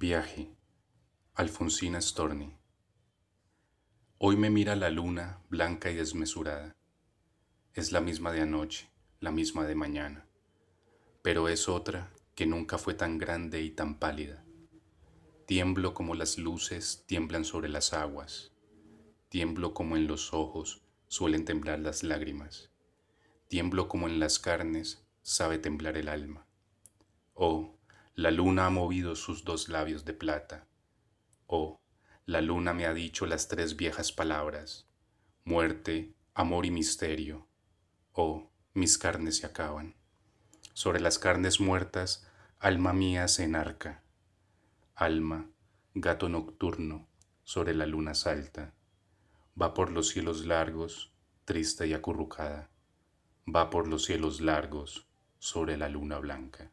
Viaje. Alfonsina Storni. Hoy me mira la luna blanca y desmesurada. Es la misma de anoche, la misma de mañana, pero es otra que nunca fue tan grande y tan pálida. Tiemblo como las luces tiemblan sobre las aguas. Tiemblo como en los ojos suelen temblar las lágrimas. Tiemblo como en las carnes sabe temblar el alma. Oh, la luna ha movido sus dos labios de plata. Oh, la luna me ha dicho las tres viejas palabras, muerte, amor y misterio. Oh, mis carnes se acaban. Sobre las carnes muertas, alma mía se enarca. Alma, gato nocturno, sobre la luna salta. Va por los cielos largos, triste y acurrucada. Va por los cielos largos, sobre la luna blanca.